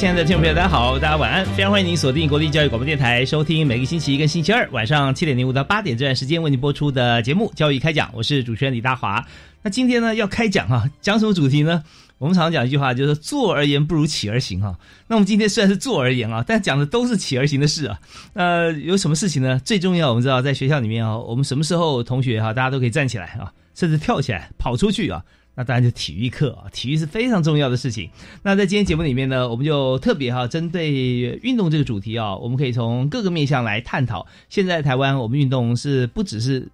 亲爱的听众朋友，大家好，大家晚安，非常欢迎您锁定国立教育广播电台，收听每个星期一跟星期二晚上七点零五到八点这段时间为您播出的节目《教育开讲》，我是主持人李大华。那今天呢要开讲啊，讲什么主题呢？我们常常讲一句话，就是“坐而言不如起而行”哈。那我们今天虽然是坐而言啊，但讲的都是起而行的事啊。呃，有什么事情呢？最重要，我们知道在学校里面啊，我们什么时候同学哈，大家都可以站起来啊，甚至跳起来跑出去啊。那当然就体育课啊，体育是非常重要的事情。那在今天节目里面呢，我们就特别哈，针对运动这个主题啊，我们可以从各个面向来探讨。现在台湾我们运动是不只是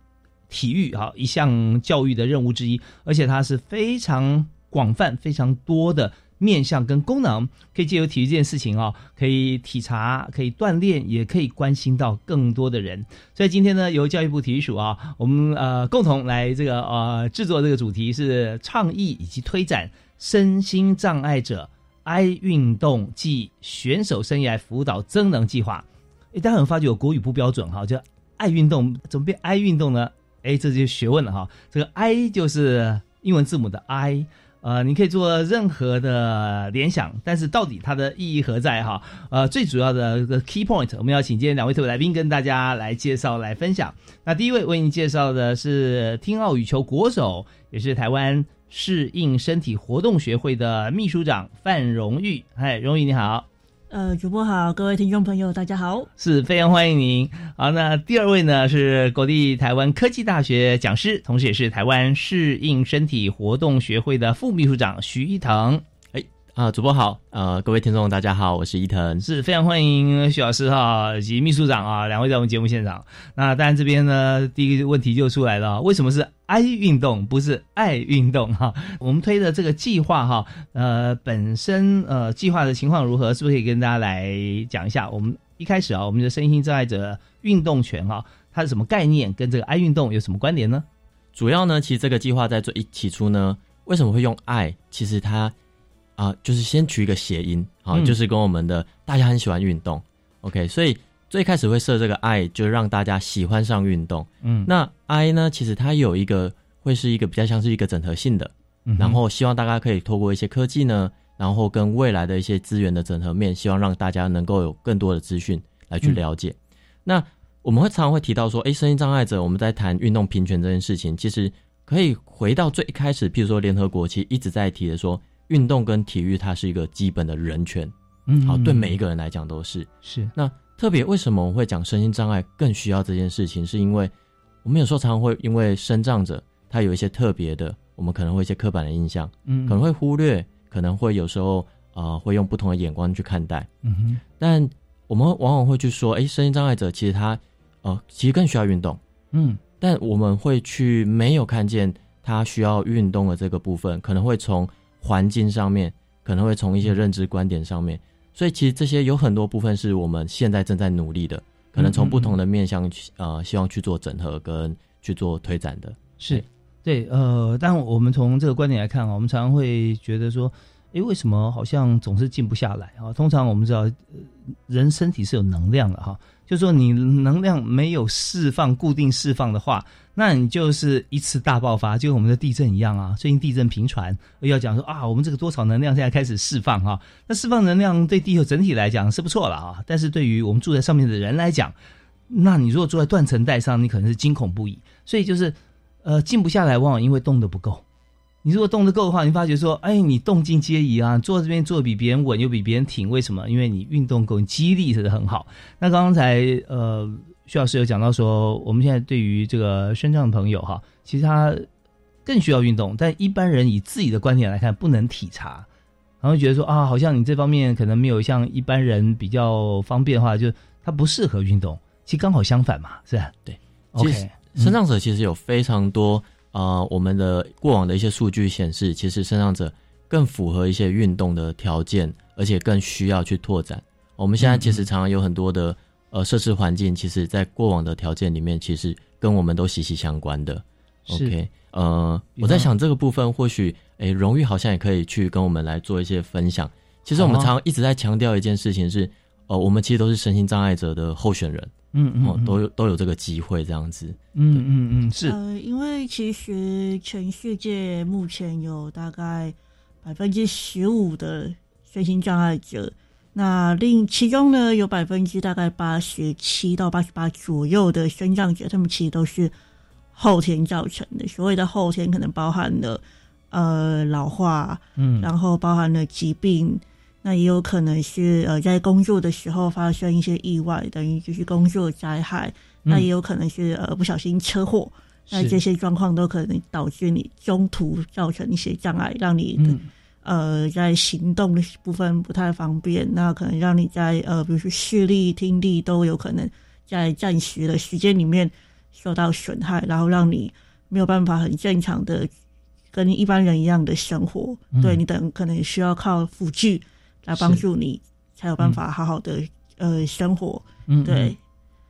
体育哈一项教育的任务之一，而且它是非常广泛、非常多的。面向跟功能，可以借由体育这件事情哦，可以体察，可以锻炼，也可以关心到更多的人。所以今天呢，由教育部体育署啊，我们呃共同来这个呃制作这个主题是倡议以及推展身心障碍者爱运动暨选手生涯辅导增能计划。诶，大家有发觉有国语不标准哈，就爱运动怎么变爱运动呢？诶，这就学问了哈。这个 I 就是英文字母的 I。呃，你可以做任何的联想，但是到底它的意义何在哈？呃，最主要的个 key point，我们要请今天两位特别来宾跟大家来介绍、来分享。那第一位为您介绍的是听奥羽球国手，也是台湾适应身体活动学会的秘书长范荣誉。嗨，荣誉你好。呃，主播好，各位听众朋友，大家好，是非常欢迎您。好，那第二位呢是国立台湾科技大学讲师，同时也是台湾适应身体活动学会的副秘书长徐一腾。啊，主播好，呃，各位听众大家好，我是伊藤，是非常欢迎徐老师哈以及秘书长啊两位在我们节目现场。那当然这边呢，第一个问题就出来了，为什么是爱运动不是爱运动哈？我们推的这个计划哈，呃，本身呃计划的情况如何？是不是可以跟大家来讲一下？我们一开始啊，我们的身心障碍者运动权哈，它是什么概念？跟这个爱运动有什么关联呢？主要呢，其实这个计划在最一起初呢，为什么会用爱？其实它。啊，就是先取一个谐音，好，就是跟我们的大家很喜欢运动，OK，所以最开始会设这个 I，就让大家喜欢上运动。嗯，那 I 呢，其实它有一个会是一个比较像是一个整合性的，然后希望大家可以透过一些科技呢，然后跟未来的一些资源的整合面，希望让大家能够有更多的资讯来去了解。那我们会常常会提到说，哎，身心障碍者，我们在谈运动平权这件事情，其实可以回到最开始，譬如说联合国其实一直在提的说。运动跟体育，它是一个基本的人权，嗯，好，对每一个人来讲都是是。那特别为什么我会讲身心障碍更需要这件事情？是因为我们有时候常常会因为身障者他有一些特别的，我们可能会一些刻板的印象，嗯，可能会忽略，可能会有时候啊会用不同的眼光去看待，嗯哼。但我们往往会去说，哎，身心障碍者其实他呃其实更需要运动，嗯，但我们会去没有看见他需要运动的这个部分，可能会从。环境上面可能会从一些认知观点上面，所以其实这些有很多部分是我们现在正在努力的，可能从不同的面向去呃，希望去做整合跟去做推展的。是，对，呃，但我们从这个观点来看啊，我们常常会觉得说，诶，为什么好像总是静不下来啊？通常我们知道，人身体是有能量的哈。就说你能量没有释放、固定释放的话，那你就是一次大爆发，就跟我们的地震一样啊。最近地震频传，要讲说啊，我们这个多少能量现在开始释放哈。那释放能量对地球整体来讲是不错了啊，但是对于我们住在上面的人来讲，那你如果住在断层带上，你可能是惊恐不已。所以就是，呃，静不下来，往往因为动的不够。你如果动得够的话，你发觉说，哎，你动静皆宜啊，坐这边坐比别人稳，又比别人挺，为什么？因为你运动够，你肌力是很好。那刚才呃，徐老师有讲到说，我们现在对于这个身障的朋友哈，其实他更需要运动，但一般人以自己的观点来看，不能体察，然后觉得说啊，好像你这方面可能没有像一般人比较方便的话，就他不适合运动。其实刚好相反嘛，是吧？对，OK，身障者其实有非常多。啊，我们的过往的一些数据显示，其实身障者更符合一些运动的条件，而且更需要去拓展。我们现在其实常常有很多的呃设施环境，其实在过往的条件里面，其实跟我们都息息相关的。OK，呃，我在想这个部分，或许诶，荣誉好像也可以去跟我们来做一些分享。其实我们常一直在强调一件事情是，呃，我们其实都是身心障碍者的候选人。嗯嗯，都有都有这个机会这样子。嗯嗯嗯，是。呃，因为其实全世界目前有大概百分之十五的身心障碍者，那另其中呢有百分之大概八十七到八十八左右的身障者，他们其实都是后天造成的。所谓的后天，可能包含了呃老化，嗯，然后包含了疾病。那也有可能是呃，在工作的时候发生一些意外，等于就是工作灾害。那也有可能是呃，不小心车祸。那这些状况都可能导致你中途造成一些障碍，让你呃在行动的部分不太方便。那可能让你在呃，比如说视力、听力都有可能在暂时的时间里面受到损害，然后让你没有办法很正常的跟一般人一样的生活。对你等可能需要靠辅具。来帮助你，才有办法好好的呃生活。嗯，对，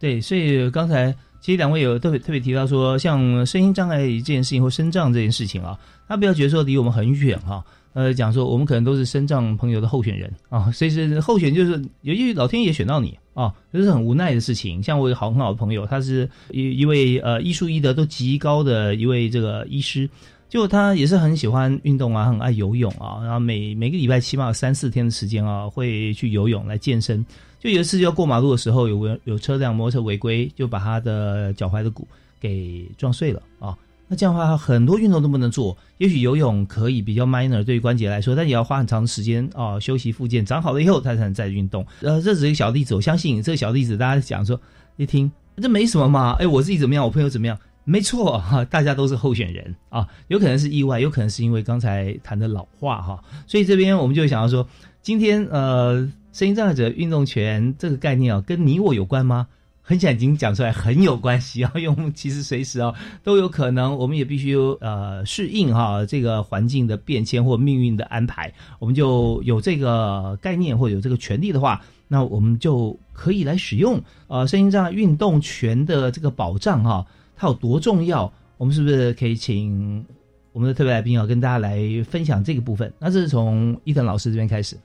对，所以刚才其实两位有特别特别提到说，像身心障碍这件事情或身障这件事情啊，他不要觉得说离我们很远哈。呃，讲说我们可能都是身障朋友的候选人啊，所以是候选就是由于老天爷选到你啊，这是很无奈的事情。像我有好很好的朋友，他是一一位呃医术医德都极高的一位这个医师。就他也是很喜欢运动啊，很爱游泳啊，然后每每个礼拜起码有三四天的时间啊，会去游泳来健身。就有一次就要过马路的时候，有有车辆摩托车违规，就把他的脚踝的骨给撞碎了啊。那这样的话，很多运动都不能做。也许游泳可以比较 minor 对于关节来说，但也要花很长的时间啊，休息复健，长好了以后他才能再运动。呃，这只是一个小例子，我相信这个小例子大家讲说一听这没什么嘛，哎，我自己怎么样，我朋友怎么样。没错哈，大家都是候选人啊，有可能是意外，有可能是因为刚才谈的老化哈，所以这边我们就想要说，今天呃，声音障碍者运动权这个概念啊，跟你我有关吗？很想已经讲出来，很有关系啊，因为我们其实随时啊都有可能，我们也必须呃适应哈这个环境的变迁或命运的安排，我们就有这个概念或有这个权利的话，那我们就可以来使用呃声音障碍运动权的这个保障哈。它有多重要？我们是不是可以请我们的特别来宾啊，跟大家来分享这个部分？那这是从伊藤老师这边开始。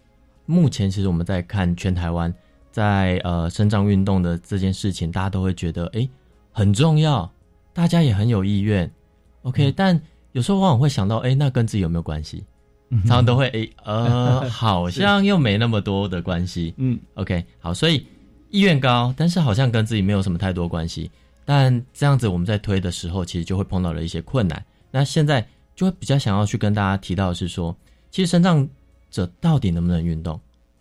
目前其实我们在看全台湾在呃生长运动的这件事情，大家都会觉得哎很重要，大家也很有意愿。OK，但有时候往往会想到，哎，那跟自己有没有关系？常常都会哎呃，好像又没那么多的关系。嗯，OK，好，所以意愿高，但是好像跟自己没有什么太多关系。但这样子我们在推的时候，其实就会碰到了一些困难。那现在就会比较想要去跟大家提到的是说，其实身障者到底能不能运动，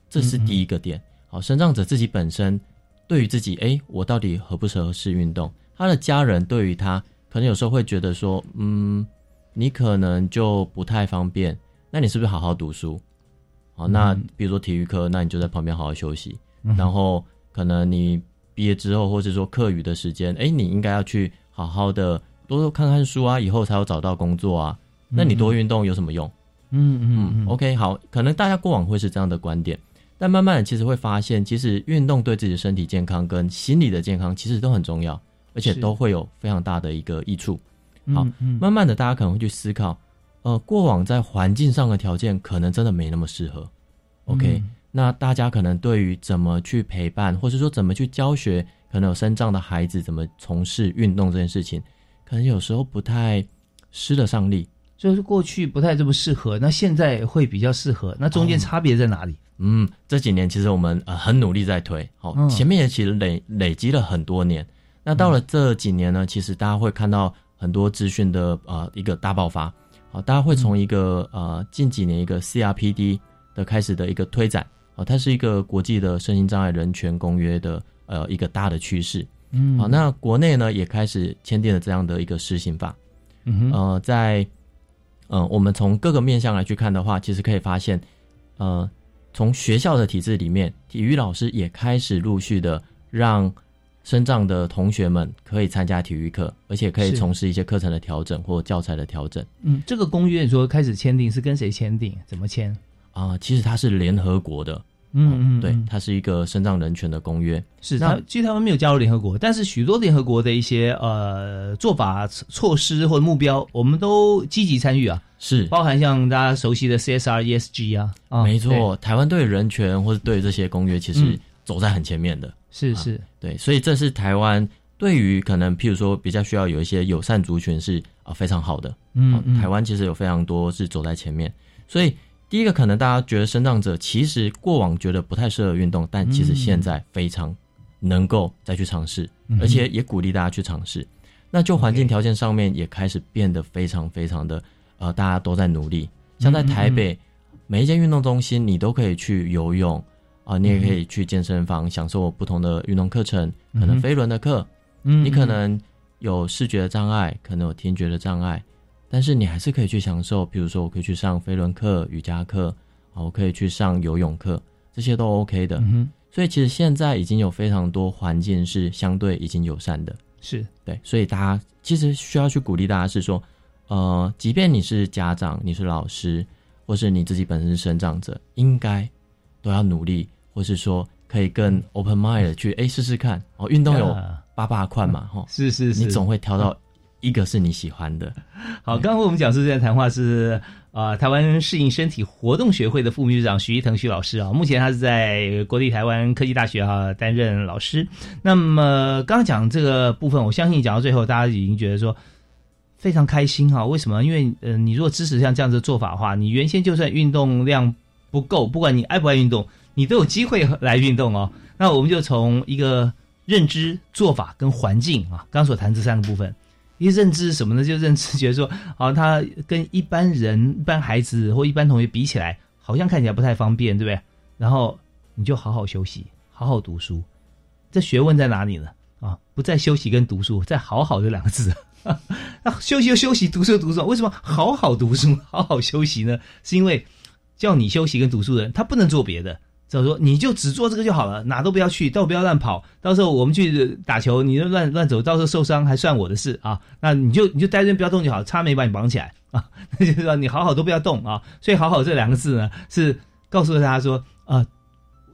这是第一个点。好，身障者自己本身对于自己，哎，我到底合不合适运动？他的家人对于他，可能有时候会觉得说，嗯，你可能就不太方便。那你是不是好好读书？好，那比如说体育课，那你就在旁边好好休息。然后可能你。毕业之后，或者说课余的时间，哎，你应该要去好好的多多看看书啊，以后才有找到工作啊。那你多运动有什么用？嗯嗯，OK，好，可能大家过往会是这样的观点，但慢慢的其实会发现，其实运动对自己的身体健康跟心理的健康其实都很重要，而且都会有非常大的一个益处。好，慢慢的大家可能会去思考，呃，过往在环境上的条件可能真的没那么适合。OK。那大家可能对于怎么去陪伴，或者说怎么去教学，可能有身障的孩子怎么从事运动这件事情，可能有时候不太施得上力，就是过去不太这么适合，那现在会比较适合，那中间差别在哪里？嗯，这几年其实我们呃很努力在推，好，前面也其实累累积了很多年，那到了这几年呢，其实大家会看到很多资讯的呃一个大爆发，好，大家会从一个呃近几年一个 CRPD 的开始的一个推展，哦，它是一个国际的身心障碍人权公约的呃一个大的趋势。嗯好，那国内呢也开始签订了这样的一个施行法。嗯哼呃，在呃我们从各个面向来去看的话，其实可以发现，呃，从学校的体制里面，体育老师也开始陆续的让身障的同学们可以参加体育课，而且可以从事一些课程的调整或教材的调整。嗯，这个公约你说开始签订是跟谁签订？怎么签？啊、其实它是联合国的，嗯嗯，对嗯，它是一个身障人权的公约。是那他，其实他们没有加入联合国，但是许多联合国的一些呃做法、措施或者目标，我们都积极参与啊，是，包含像大家熟悉的 CSR、ESG 啊，啊没错，台湾对人权或者对这些公约，其实嗯。走在很前面的。对是是，对，所以这是台湾对于可能譬如说比较需要有一些友善族群是啊、非常好的。嗯，台湾其实有非常多是走在前面，所以第一个可能大家觉得生长者其实过往觉得不太适合运动，但其实现在非常能够再去尝试，嗯。而且也鼓励大家去尝试。那就环境条件上面也开始变得非常非常的呃，大家都在努力。像在台北，每一间运动中心你都可以去游泳啊、你也可以去健身房享受不同的运动课程，可能飞轮的课，嗯你可能有视觉的障碍，可能有听觉的障碍，但是你还是可以去享受。比如说，我可以去上飞轮课、瑜伽课，啊，我可以去上游泳课，这些都 OK 的。嗯哼所以其实现在已经有非常多环境是相对已经友善的，是对。所以大家其实需要去鼓励大家是说，呃，即便你是家长、你是老师，或是你自己本身是生长者，应该都要努力，或是说可以更 open mind 的去哎试试看。哦，运动有啊八八块嘛，哈、是是是，你总会挑到一个是你喜欢的。好，刚刚我们讲这段谈话是啊、呃台湾适应身体活动学会的副秘书长徐一腾徐老师啊，目前他是在国立台湾科技大学啊担任老师。那么刚刚讲这个部分，我相信讲到最后，大家已经觉得说非常开心哈、为什么？因为呃，你如果支持像这样子的做法的话，你原先就算运动量不够，不管你爱不爱运动，你都有机会来运动哦。那我们就从一个认知、做法跟环境啊，刚刚所谈这三个部分。一认知是什么呢？就认知觉得说，好、他跟一般人、一般孩子或一般同学比起来，好像看起来不太方便，对不对？然后你就好好休息，好好读书。这学问在哪里呢？啊，不在休息跟读书，在好好这两个字。那休息就休息，读书就读书。为什么好好读书、好好休息呢？是因为叫你休息跟读书的人，他不能做别的。就说你就只做这个就好了，哪都不要去，都不要乱跑。到时候我们去打球，你就乱乱走，到时候受伤还算我的事啊。那你就你就待在这边不要动就好，差没把你绑起来啊。那就是说你好好都不要动啊。所以“好好”这两个字呢，是告诉大家说，呃，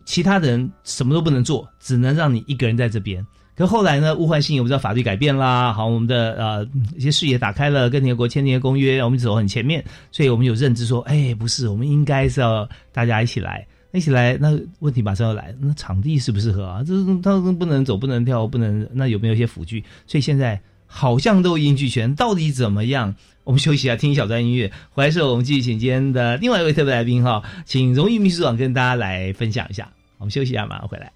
其他的人什么都不能做，只能让你一个人在这边。可后来呢，物换星移，我们知道法律改变啦，好，我们的呃一些视野打开了，跟联合国签订的公约，我们走很前面，所以我们有认知说，哎，不是，我们应该是要大家一起来，一起来。那问题马上要来，那场地适不适合啊？这他不能走，不能跳，不能，那有没有一些辅具？所以现在好像都一应俱全，到底怎么样？我们休息一下，听一小段音乐。回来时候，我们继续请今天的另外一位特别来宾哈，请荣誉秘书长跟大家来分享一下。我们休息一下，马上回来。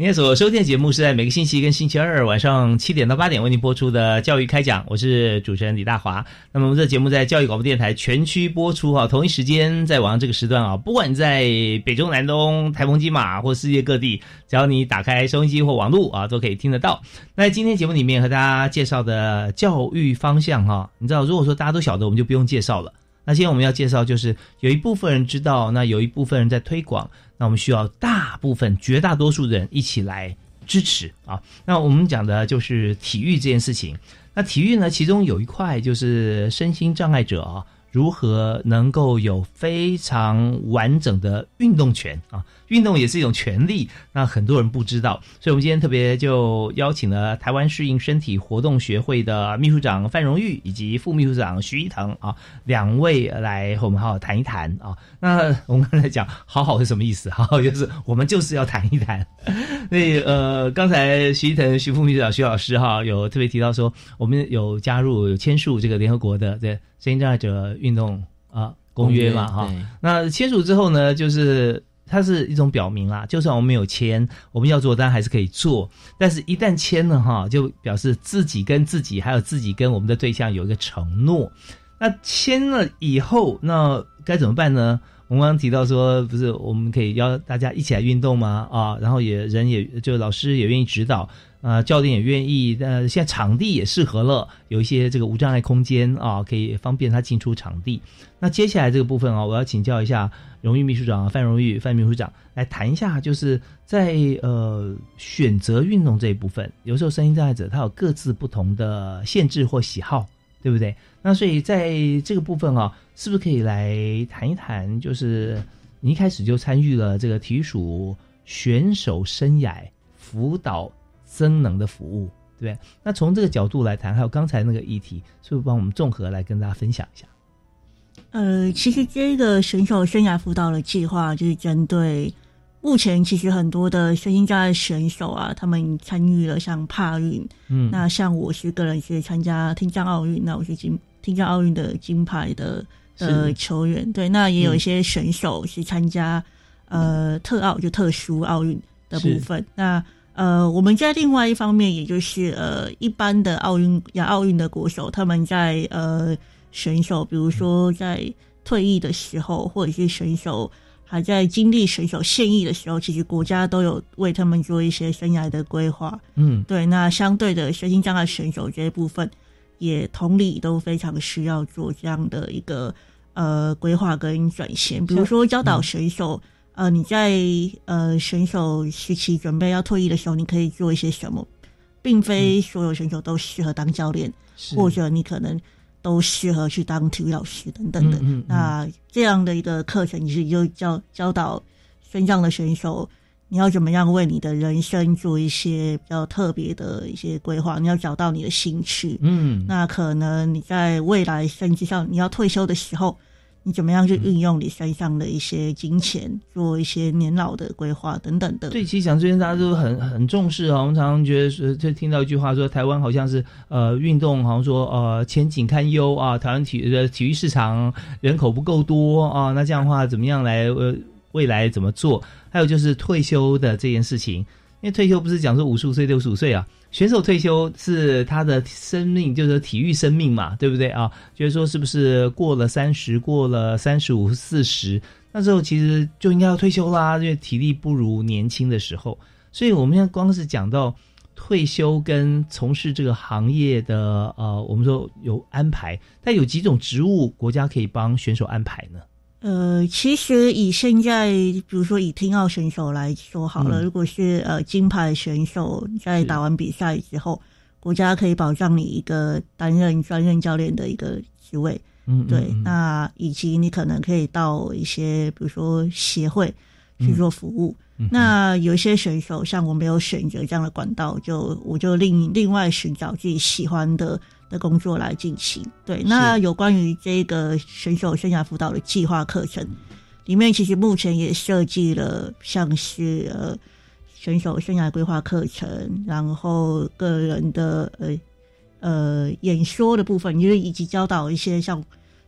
您在所收听的节目是在每个星期一跟星期二晚上七点到八点为您播出的教育开讲，我是主持人李大华。那么我们这节目在教育广播电台全区播出哈，同一时间在网上这个时段啊，不管在北中南东、台风金马或世界各地，只要你打开收音机或网络啊，都可以听得到。那今天节目里面和大家介绍的教育方向哈，你知道，如果说大家都晓得，我们就不用介绍了。那今天我们要介绍，就是有一部分人知道，那有一部分人在推广，那我们需要大部分、绝大多数人一起来支持啊。那我们讲的就是体育这件事情。那体育呢，其中有一块就是身心障碍者啊。如何能够有非常完整的运动权啊？运动也是一种权利，那很多人不知道，所以我们今天特别就邀请了台湾适应身体活动学会的秘书长范荣玉以及副秘书长徐一腾啊，两位来和我们好好谈一谈啊。那我们刚才讲好好是什么意思？好好 就是我们就是要谈一谈。那呃，刚才徐一腾徐副秘书长徐老师哈有特别提到说，我们有加入有签署这个联合国的这。身心障碍者运动啊公约嘛哈，那签署之后呢，就是它是一种表明啦，就算我们没有签，我们要做当然还是可以做，但是一旦签了哈，就表示自己跟自己还有自己跟我们的对象有一个承诺。那签了以后，那该怎么办呢？我们刚刚提到说，不是我们可以邀大家一起来运动吗？啊，然后也人也就老师也愿意指导。啊，教练也愿意，呃，现在场地也适合了，有一些这个无障碍空间啊，可以方便他进出场地。那接下来这个部分啊，我要请教一下荣誉秘书长范荣誉范秘书长来谈一下，就是在呃选择运动这一部分，有时候身心障碍者他有各自不同的限制或喜好，对不对？那所以在这个部分啊，是不是可以来谈一谈？就是你一开始就参与了这个体育署选手生涯辅导。增能的服务，对不对？那从这个角度来谈，还有刚才那个议题，是不是帮我们综合来跟大家分享一下？呃，其实这个选手生涯辅导的计划，就是针对目前其实很多的身心障碍选手啊，他们参与了像帕运，嗯，那像我是个人是参加听障奥运，那我是金听障奥运的金牌的呃球员，对，那也有一些选手是参加呃特奥就特殊奥运的部分，那。呃，我们在另外一方面，也就是呃，一般的奥运亚奥运的国手，他们在呃选手，比如说在退役的时候，或者是选手还在经历选手现役的时候，其实国家都有为他们做一些生涯的规划。嗯，对。那相对的，身心障碍选手这一部分，也同理都非常需要做这样的一个呃规划跟转型，比如说教导选手。呃，你在呃选手时期准备要退役的时候，你可以做一些什么？并非所有选手都适合当教练，或者你可能都适合去当体育老师等等的。那这样的一个课程，你是就教教导身障的选手，你要怎么样为你的人生做一些比较特别的一些规划？你要找到你的兴趣。嗯，那可能你在未来甚至上你要退休的时候。你怎么样去运用你身上的一些金钱，做一些年老的规划等等的？对，其实讲最近大家都很很重视啊。我们常常觉得说，就听到一句话说，台湾好像是呃运动，好像说呃前景堪忧啊。台湾体的体育市场人口不够多啊。那这样的话，怎么样来呃未来怎么做？还有就是退休的这件事情，因为退休不是讲说五十五岁、六十五岁啊。选手退休是他的生命，就是体育生命嘛，对不对啊？就是说，是不是过了三十，过了三十五、四十，那时候其实就应该要退休啦，因为体力不如年轻的时候。所以，我们现在光是讲到退休跟从事这个行业的，呃，我们说有安排，但有几种职务国家可以帮选手安排呢？呃，其实以现在，比如说以听奥选手来说好了，如果是呃金牌选手在打完比赛之后，国家可以保障你一个担任专任教练的一个职位，嗯，对，那以及你可能可以到一些比如说协会去做服务。那有一些选手，像我没有选择这样的管道，就我就另另外寻找自己喜欢的。的工作来进行。对，那有关于这个选手生涯辅导的计划课程，里面其实目前也设计了像是呃选手生涯规划课程，然后个人的呃呃演说的部分，因为以及教导一些像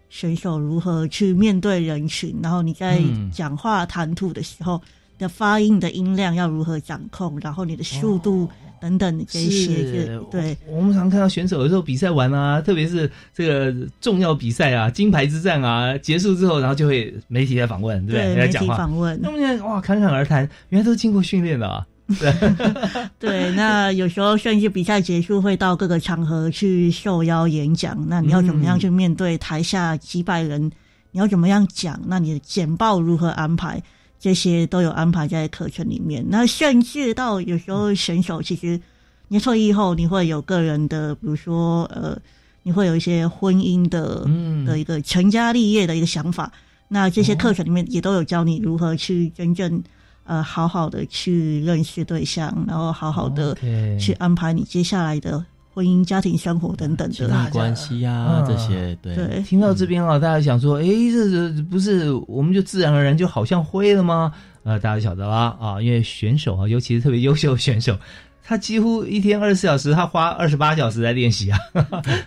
选手如何去面对人群，然后你在讲话谈吐的时候。的发音的音量要如何掌控，然后你的速度等等的这些，对。我们常看到选手有时候比赛完啊，特别是这个重要比赛啊、金牌之战啊结束之后，然后就会媒体来访问，对不对？媒体。访问那，么现在哇，侃侃而谈，原来都经过训练的啊。对，那有时候甚至比赛结束会到各个场合去受邀演讲，那你要怎么样去面对台下几百人？你要怎么样讲？那你的简报如何安排？这些都有安排在课程里面。那甚至到有时候选手其实你退役后，你会有个人的，比如说呃，你会有一些婚姻的嗯的一个成家立业的一个想法。那这些课程里面也都有教你如何去真正呃好好的去认识对象，然后好好的去安排你接下来的婚姻、家庭生活等等的。关系啊嗯这些，对对，听到这边啊，大家想说，诶，这是不是我们就自然而然就好像会了吗？呃，大家晓得啦啊，因为选手啊，尤其是特别优秀的选手，他几乎一天二十四小时，他花二十八小时在练习啊，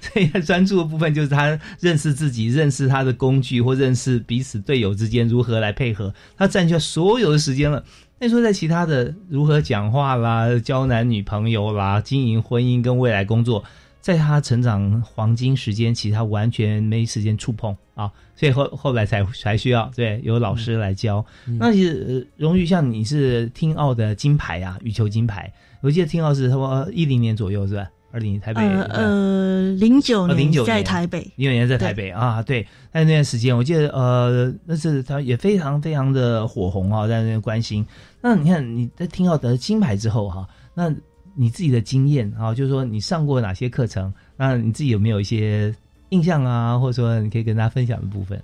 所以他专注的部分就是他认识自己、认识他的工具或认识彼此队友之间如何来配合，他占据了所有的时间了。那你说在其他的如何讲话啦、交男女朋友啦、经营婚姻跟未来工作，在他成长黄金时间，其实他完全没时间触碰啊，所以后后来才才需要对有老师来教。那其实、呃、荣誉像你是听奥的金牌啊，羽球金牌，我记得听奥是差不多一零年左右是吧？二零台北呃呃，零九哦09年年在台北，零九年在台北啊，对，在那段时间，我记得呃，那是他也非常非常的火红啊，在那边关心。那你看你在听到得金牌之后哈、那你自己的经验啊，就是说你上过哪些课程？那你自己有没有一些印象啊，或者说你可以跟大家分享的部分？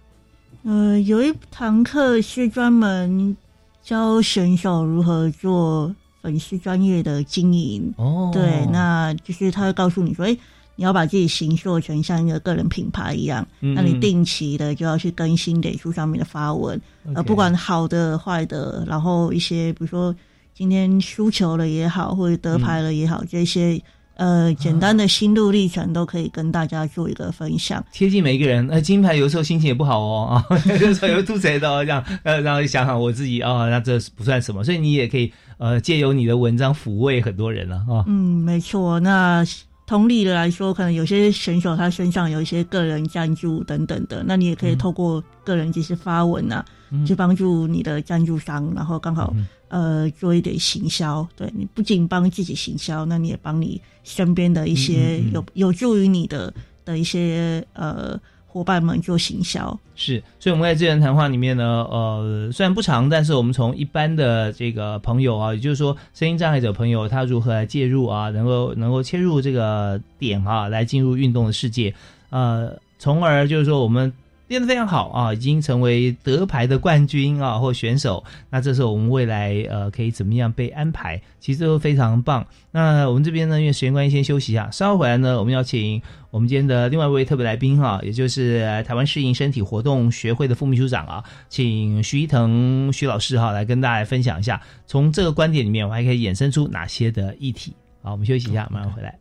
呃，有一堂课是专门教选手如何做粉丝专业的经营。哦，对，那就是他会告诉你说，哎，你要把自己形塑成像一个个人品牌一样，嗯那你定期的就要去更新脸书上面的发文，呃，不管好的坏的，然后一些比如说今天输球了也好，或者得牌了也好，这些呃简单的心路历程都可以跟大家做一个分享。贴近每一个人。呃，金牌有时候心情也不好哦啊，有时候有吐舌头哦这样，呃，然后想想我自己哦，那这不算什么，所以你也可以呃借由你的文章抚慰很多人了啊。嗯，没错。那同理的来说，可能有些选手他身上有一些个人赞助等等的，那你也可以透过个人及时发文啊，嗯去帮助你的赞助商，然后刚好、嗯呃做一点行销。对你不仅帮自己行销，那你也帮你身边的一些嗯嗯嗯有有助于你的的一些呃伙伴们做行销。是，所以我们在这人谈话里面呢，呃，虽然不长，但是我们从一般的这个朋友啊，也就是说声音障碍者朋友，他如何来介入啊，能够能够切入这个点啊，来进入运动的世界，呃，从而就是说我们练得非常好啊，已经成为得牌的冠军啊或选手，那这时候我们未来呃可以怎么样被安排，其实都非常棒。那我们这边呢，因为时间关系，先休息一下，稍后回来呢，我们要请我们今天的另外一位特别来宾哈、也就是台湾适应身体活动学会的副秘书长啊，请徐一腾徐老师哈、来跟大家分享一下，从这个观点里面，我还可以衍生出哪些的议题。好，我们休息一下，马上回来。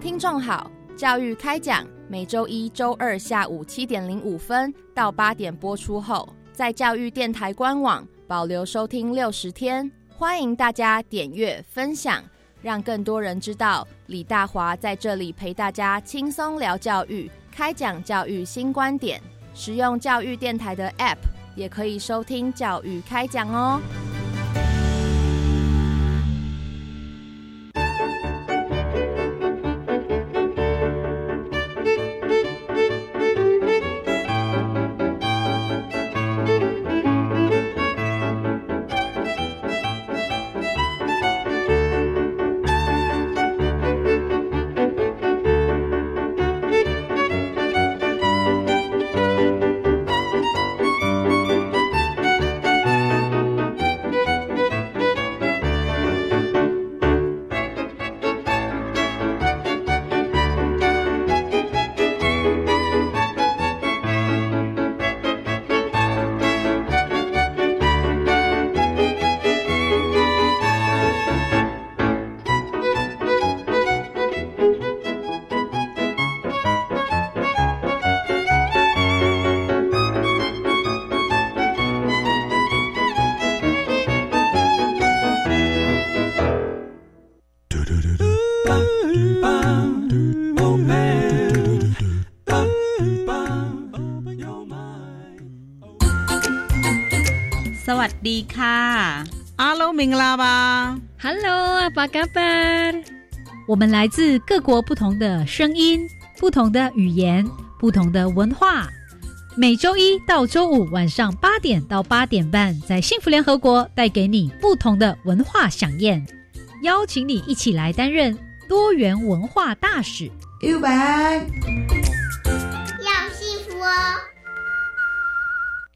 听众好，教育开讲每周一、周二下午七点零五分到八点播出后，在教育电台官网保留收听六十天。欢迎大家点阅分享，让更多人知道李大华在这里陪大家轻松聊教育，开讲教育新观点。使用教育电台的 App 也可以收听教育开讲哦。明啦吧。Hello，阿巴嘎巴。我们来自各国不同的声音、不同的语言、不同的文化。每周一到周五晚上八点到八点半，在幸福联合国带给你不同的文化飨宴，邀请你一起来担任多元文化大使。右白，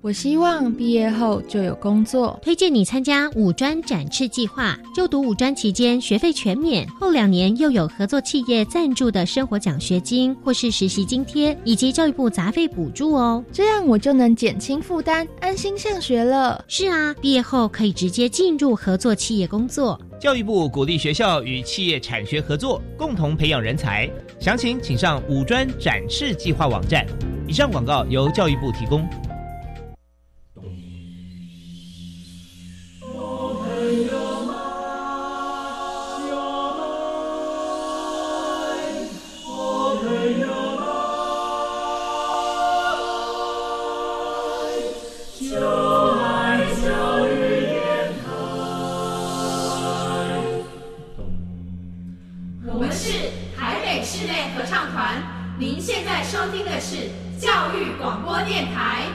我希望毕业后就有工作。推荐你参加五专展翅计划，就读五专期间学费全免，后两年又有合作企业赞助的生活奖学金或是实习津贴，以及教育部杂费补助哦。这样我就能减轻负担，安心上学了。是啊，毕业后可以直接进入合作企业工作。教育部鼓励学校与企业产学合作，共同培养人才。详情请上五专展翅计划网站。以上广告由教育部提供。电台。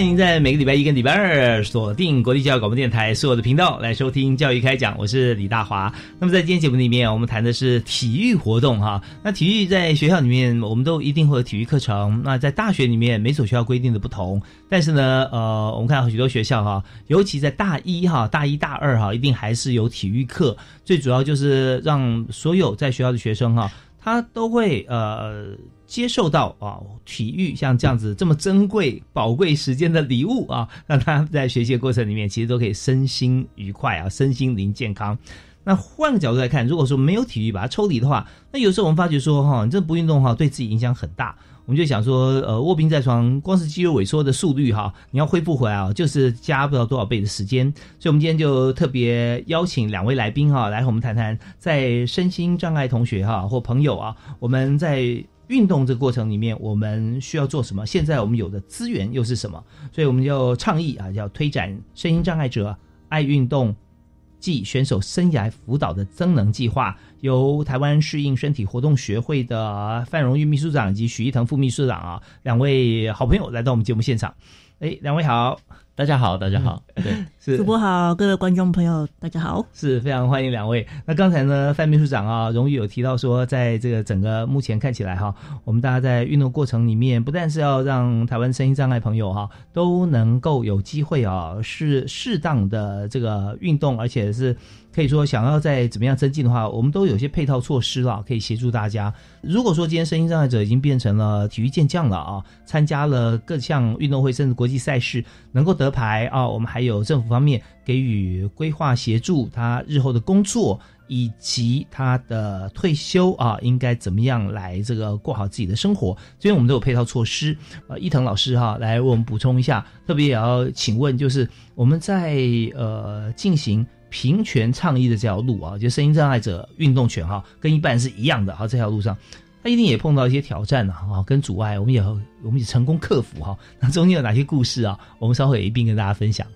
欢迎在每个礼拜一跟礼拜二锁定国立教育广播电台所有的频道来收听教育开讲，我是李大华。那么在今天节目里面，我们谈的是体育活动哈。那体育在学校里面，我们都一定会有体育课程。那在大学里面，每所学校规定的不同，但是呢，呃，我们看到许多学校哈，尤其在大一哈、大一大二哈，一定还是有体育课。最主要就是让所有在学校的学生哈，他都会呃。接受到啊，体育像这样子这么珍贵、宝贵时间的礼物啊，让他在学习的过程里面，其实都可以身心愉快啊，身心灵健康。那换个角度来看，如果说没有体育把它抽离的话，那有时候我们发觉说哈，你这不运动哈，对自己影响很大。我们就想说，呃，卧病在床，光是肌肉萎缩的速率哈，你要恢复回来啊，就是加不了多少倍的时间。所以，我们今天就特别邀请两位来宾哈，来和我们谈谈，在身心障碍同学哈或朋友啊，我们在。运动这个过程里面，我们需要做什么？现在我们有的资源又是什么？所以我们就倡议啊，要推展身心障碍者爱运动暨选手生涯辅导的增能计划，由台湾适应身体活动学会的范荣玉秘书长以及许一腾副秘书长啊两位好朋友来到我们节目现场。哎，两位好，大家好，大家好，对，是。主播好，各位观众朋友，大家好，是非常欢迎两位。那刚才呢，范秘书长啊，荣誉有提到说，在这个整个目前看起来哈，我们大家在运动过程里面，不但是要让台湾身心障碍朋友哈都能够有机会啊，是适当的这个运动，而且是可以说想要再怎么样增进的话，我们都有些配套措施了，可以协助大家。如果说今天身心障碍者已经变成了体育健将了啊，参加了各项运动会甚至国际赛事，能够得牌啊，我们还有政府方面给予规划协助，他日后的工作以及他的退休啊，应该怎么样来这个过好自己的生活，这边我们都有配套措施。呃，伊藤老师哈，来为我们补充一下，特别也要请问，就是我们在呃进行。平权倡议的这条路啊，就身心障碍者运动权哈，跟一般人是一样的哈。这条路上，他一定也碰到一些挑战呐啊，跟阻碍，我们也我们也成功克服哈。那中间有哪些故事啊？我们稍后也一并跟大家分享。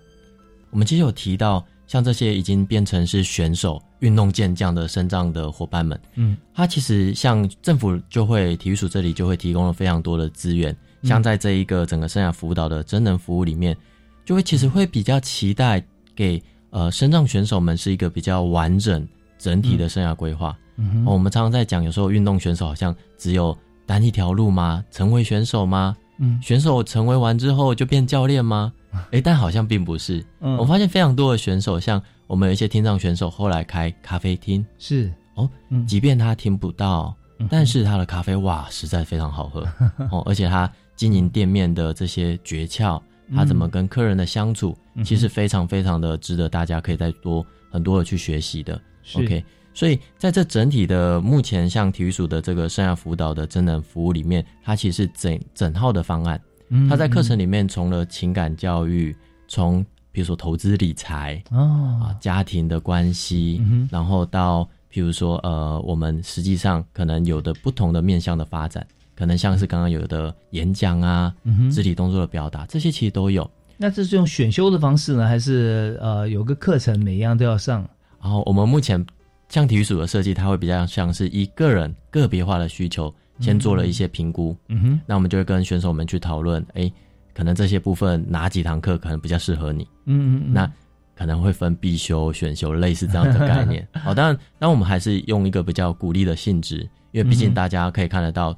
我们其实有提到，像这些已经变成是选手、运动健将的身障的伙伴们，嗯，他其实像政府就会体育署这里就会提供了非常多的资源，嗯像在这一个整个生涯辅导的真人服务里面，就会其实会比较期待给。呃，身障选手们是一个比较完整、整体的生涯规划。嗯哦，我们常常在讲，有时候运动选手好像只有单一条路吗？成为选手吗？嗯选手成为完之后就变教练吗？诶，但好像并不是。嗯我发现非常多的选手，像我们有一些听障选手，后来开咖啡厅，是哦，嗯即便他听不到，但是他的咖啡哇，实在非常好喝 哦，而且他经营店面的这些诀窍，他怎么跟客人的相处，嗯其实非常非常的值得大家可以再多很多的去学习的。OK，所以在这整体的目前像体育署的这个生涯辅导的真人服务里面，它其实是整整套的方案。嗯它在课程里面从了情感教育，从比如说投资理财哦。啊，家庭的关系，嗯然后到譬如说呃，我们实际上可能有的不同的面向的发展，可能像是刚刚有的演讲啊，嗯肢体动作的表达，这些其实都有。那这是用选修的方式呢，还是呃有个课程每一样都要上？然后我们目前像体育署的设计，它会比较像是一个人个别化的需求，先做了一些评估。嗯哼，那我们就会跟选手们去讨论，哎，可能这些部分哪几堂课可能比较适合你。嗯嗯嗯那可能会分必修、选修，类似这样的概念。好，当然，当然我们还是用一个比较鼓励的性质，因为毕竟大家可以看得到，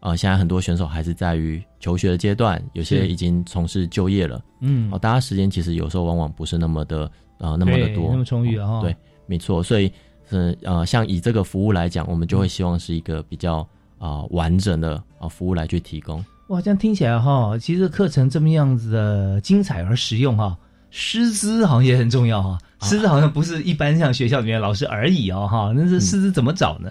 呃，现在很多选手还是在于求学的阶段，有些已经从事就业了。嗯哦，大家时间其实有时候往往不是那么的呃那么的多，那么充裕啊哈对，没错，所以是呃，像以这个服务来讲，我们就会希望是一个比较啊、呃完整的啊、服务来去提供。哇，这样听起来哈，其实课程这么样子的精彩而实用哈，师资好像也很重要哈。师资好像不是一般像学校里面的老师而已哦哈，那是师资怎么找呢？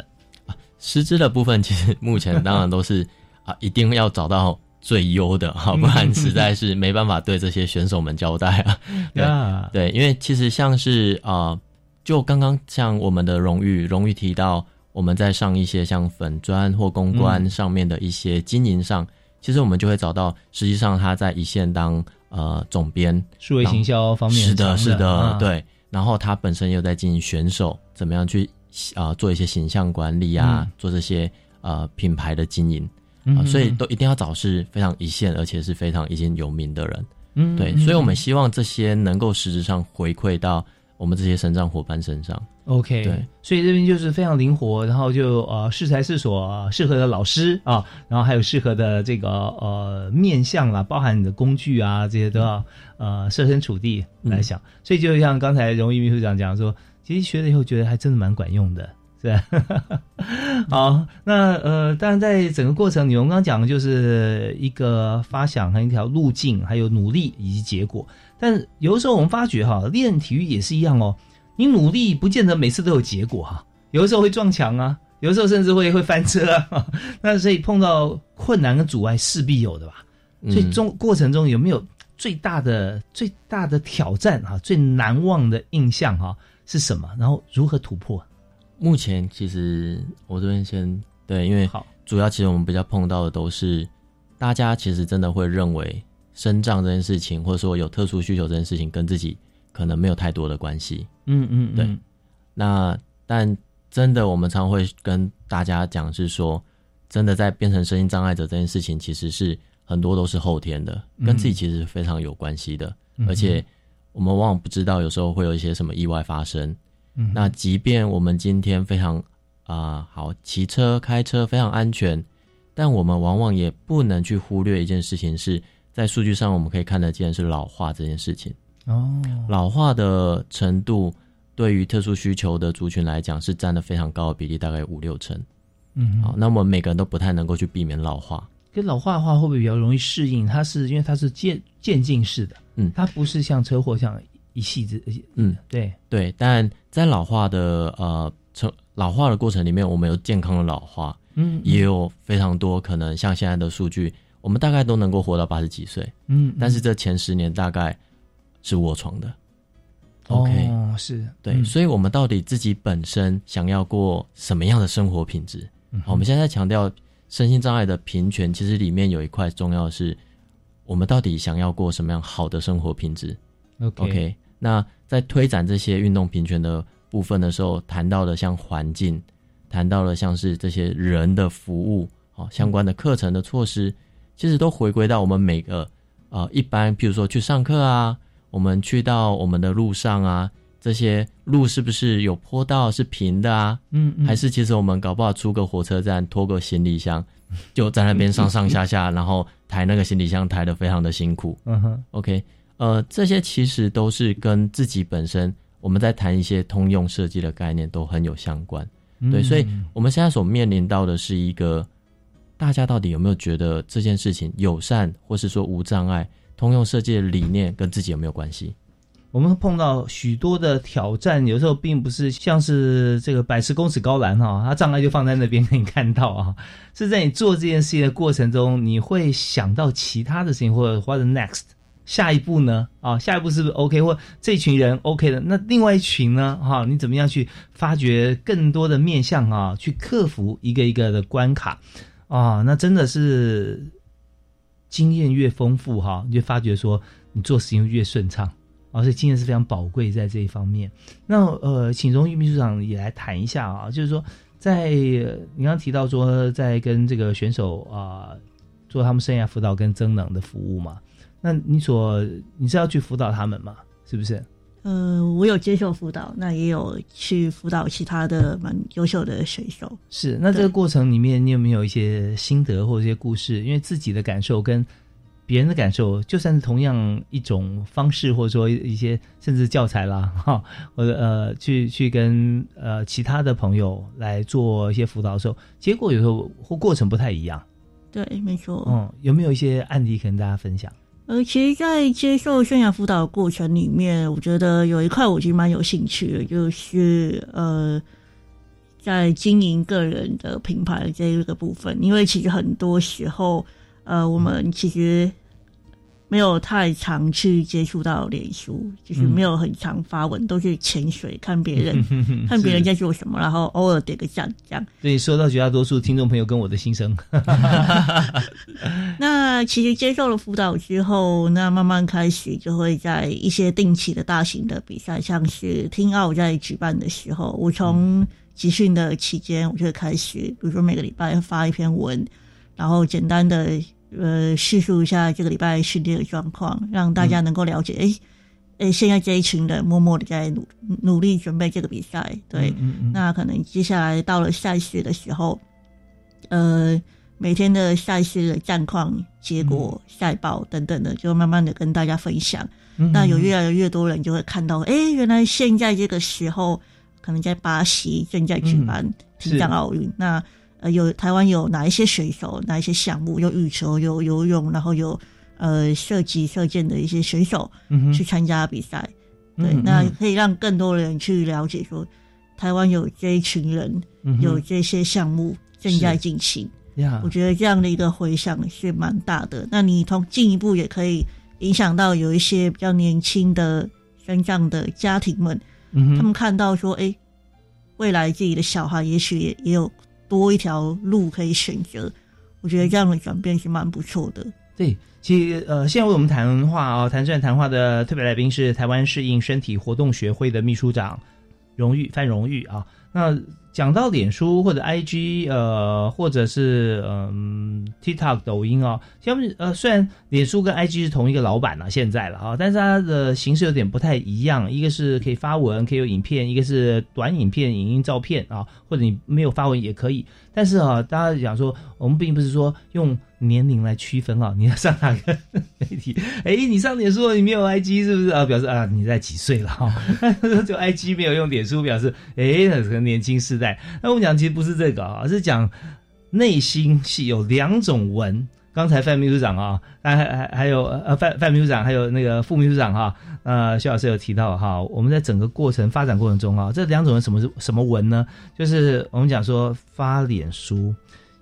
师资的部分，其实 目前当然都是啊，一定要找到最优的哈，不然实在是没办法对这些选手们交代啊。对呀对，因为其实像是啊、就刚刚像我们的荣誉，荣誉提到我们在上一些像粉砖或公关嗯上面的一些经营上，其实我们就会找到，实际上他在一线当呃总编，数位行销方面是的，是的，啊对。然后他本身又在经营选手，怎么样去啊、呃做一些形象管理啊，嗯做这些呃品牌的经营。嗯啊，所以嗯都一定要找是非常一线，而且是非常已经有名的人。嗯对所以我们嗯希望这些能够实质上回馈到我们这些成长伙伴身上。OK，对，所以这边就是非常灵活，然后就呃适才适所、呃适合的老师啊，然后还有适合的这个呃面向啦，包含你的工具啊，这些都要呃设身处地来想。所以就像刚才荣誉秘书长讲说，其实学了以后觉得还真的蛮管用的。是吧，好，那呃，当然在整个过程，你们刚刚讲的就是一个发想和一条路径，还有努力以及结果。但有的时候我们发觉哈，练体育也是一样哦，你努力不见得每次都有结果哈，有的时候会撞墙啊，有的时候甚至会会翻车啊。那所以碰到困难跟阻碍势必有的吧。嗯所以中过程中有没有最大的最大的挑战哈，最难忘的印象哈是什么？然后如何突破？目前其实我这边先对，因为好，主要其实我们比较碰到的都是大家其实真的会认为生障这件事情，或者说有特殊需求这件事情，跟自己可能没有太多的关系。嗯嗯，对嗯那但真的，我们常会跟大家讲是说，真的在变成身心障碍者这件事情，其实是很多都是后天的，跟自己其实非常有关系的，嗯而且我们往往不知道，有时候会有一些什么意外发生。嗯那即便我们今天非常啊、好骑车开车非常安全，但我们往往也不能去忽略一件事情是，在数据上我们可以看得见是老化这件事情。哦，老化的程度对于特殊需求的族群来讲是占了非常高的比例，大概五六成。嗯，好，那我们每个人都不太能够去避免老化。跟老化的话，会不会比较容易适应？它是因为它是渐渐进式的，嗯。它不是像车祸像一系之，嗯，对，对，但在老化的呃成老化的过程里面，我们有健康的老化，嗯也有非常多可能像现在的数据，我们大概都能够活到八十几岁，嗯，但是这前十年大概是卧床的。哦 OK，是。对，嗯。所以我们到底自己本身想要过什么样的生活品质？嗯好，我们现在强调身心障碍的平权，其实里面有一块重要的是，我们到底想要过什么样好的生活品质。OK 那在推展这些运动平权的部分的时候，谈到了像环境，谈到了像是这些人的服务，哦，相关的课程的措施，其实都回归到我们每个呃一般，譬如说去上课啊，我们去到我们的路上啊，这些路是不是有坡道是平的啊？嗯嗯还是其实我们搞不好出个火车站，拖个行李箱，就在那边上上下下，然后抬那个行李箱抬得非常的辛苦。嗯哼，OK，呃，这些其实都是跟自己本身我们在谈一些通用设计的概念都很有相关。对，嗯所以我们现在所面临到的是一个，大家到底有没有觉得这件事情友善，或是说无障碍？通用设计的理念跟自己有没有关系？我们会碰到许多的挑战，有时候并不是像是这个百十公尺高栏哈，它障碍就放在那边给你看到啊，是在你做这件事情的过程中，你会想到其他的事情，或者或者 next 下一步呢？啊，下一步是不是 OK？或这群人 OK 的，那另外一群呢？哈，你怎么样去发掘更多的面向啊？去克服一个一个的关卡啊？那真的是经验越丰富哈，你就发觉说你做事情越顺畅。而且经验是非常宝贵在这一方面。那呃，请荣誉秘书长也来谈一下啊，就是说，在你刚刚提到说，在跟这个选手啊、做他们生涯辅导跟增能的服务嘛，那你所你是要去辅导他们嘛？是不是？呃，我有接受辅导，那也有去辅导其他的蛮优秀的选手。是。那这个过程里面，你有没有一些心得或者一些故事？因为自己的感受跟别人的感受，就算是同样一种方式，或者说一些甚至教材啦，哈，或者呃，去去跟呃其他的朋友来做一些辅导的时候，结果有时候或过程不太一样。对，没错。嗯，有没有一些案例可跟大家分享？呃，其实，在接受生涯辅导的过程里面，我觉得有一块我其实蛮有兴趣的，就是呃，在经营个人的品牌这一个部分，因为其实很多时候，呃，我们其实没有太常去接触到脸书，就是没有很常发文，都是潜水看别人，看别人在做什么，然后偶尔点个赞这样。对，说到绝大多数听众朋友跟我的心声。那其实接受了辅导之后，那慢慢开始就会在一些定期的大型的比赛，像是听奥在举办的时候，我从集训的期间，我就会开始，比如说每个礼拜发一篇文，然后简单的呃叙述一下这个礼拜训练的状况，让大家能够了解，哎、诶，现在这一群人默默的在努努力准备这个比赛，对，嗯嗯那可能接下来到了赛事的时候，呃，每天的赛事的战况、结果、赛报等等的，就慢慢的跟大家分享。嗯那有越来越多人就会看到，哎、原来现在这个时候，可能在巴西正在举办嗯体障奥运，那呃，有台湾有哪一些选手，哪一些项目，有羽球，有游泳，然后有呃射击、射箭的一些选手去参加比赛。对，嗯那嗯可以让更多人去了解说，台湾有这一群人，嗯有这些项目正在进行。呀我觉得这样的一个回响是蛮大的。那你从进一步也可以影响到有一些比较年轻的身障的家庭们，嗯他们看到说，哎、未来自己的小孩也许也也有多一条路可以选择。我觉得这样的转变是蛮不错的。对，其实呃，现在为我们谈话啊、谈这谈话的特别来宾是台湾适应身体活动学会的秘书长荣誉范荣誉啊。那讲到脸书或者 IG，呃，或者是嗯、TikTok、抖音啊，像呃，虽然脸书跟 IG 是同一个老板了、现在了啊，但是它的形式有点不太一样。一个是可以发文，可以有影片；一个是短影片、影音、照片啊，或者你没有发文也可以。但是啊，大家讲说，我们并不是说用年龄来区分啊，你要上哪个媒体？哎，你上脸书，你没有 IG 是不是啊？表示啊你在几岁了哈、就 IG 没有用脸书，表示哎，那可能年轻世代。那我们讲其实不是这个啊，是讲内心戏有两种文。刚才范秘书长啊，还还还有呃范范秘书长，还有那个副秘书长哈、呃薛老师有提到哈，我们在整个过程发展过程中啊，这两种人什么是什么文呢？就是我们讲说发脸书，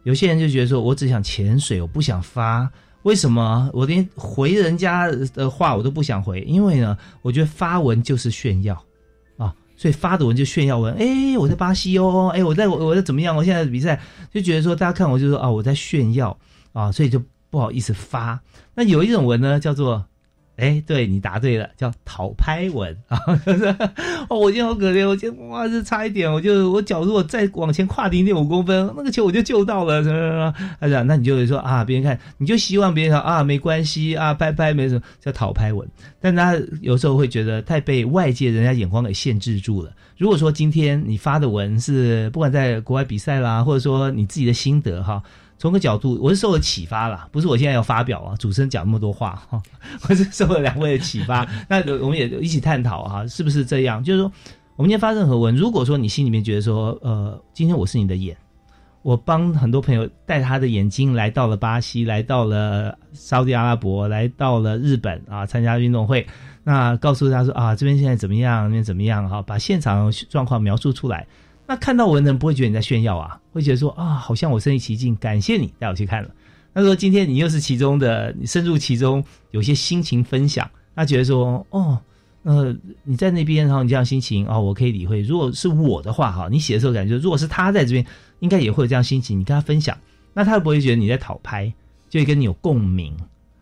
有些人就觉得说我只想潜水，我不想发。为什么我连回人家的话我都不想回？因为呢，我觉得发文就是炫耀啊，所以发的文就炫耀文。哎，我在巴西哦，哎，我在我我在怎么样？我现在比赛就觉得说，大家看我就说啊，我在炫耀啊，所以就不好意思发。那有一种文呢，叫做。哎，对你答对了，叫讨拍文啊！我今天好可怜，我今天哇，这差一点，我就我脚如果再往前跨零点五公分，那个球我就救到了，什么什么。他讲，那你就会说啊，别人看，你就希望别人说啊，没关系啊，拍拍没什么，叫讨拍文。但他有时候会觉得太被外界人家眼光给限制住了。如果说今天你发的文是不管在国外比赛啦，或者说你自己的心得哈，从个角度，我是受了启发啦，不是我现在要发表啊，主持人讲那么多话哈，我是受了两位的启发。那我们也一起探讨哈，是不是这样？就是说，我们今天发任何文，如果说你心里面觉得说，呃，今天我是你的眼，我帮很多朋友带他的眼睛来到了巴西，来到了沙特阿拉伯，来到了日本啊，参加运动会。那告诉他说啊，这边现在怎么样，那边怎么样？哈，把现场状况描述出来。那看到文人不会觉得你在炫耀啊，会觉得说啊，好像我身临其境，感谢你带我去看了。那说今天你又是其中的，你深入其中，有些心情分享，他觉得说哦，呃，你在那边，然后你这样心情哦，我可以理会。如果是我的话哈，你写的时候感觉，如果是他在这边，应该也会有这样心情。你跟他分享，那他不会觉得你在讨拍，就会跟你有共鸣。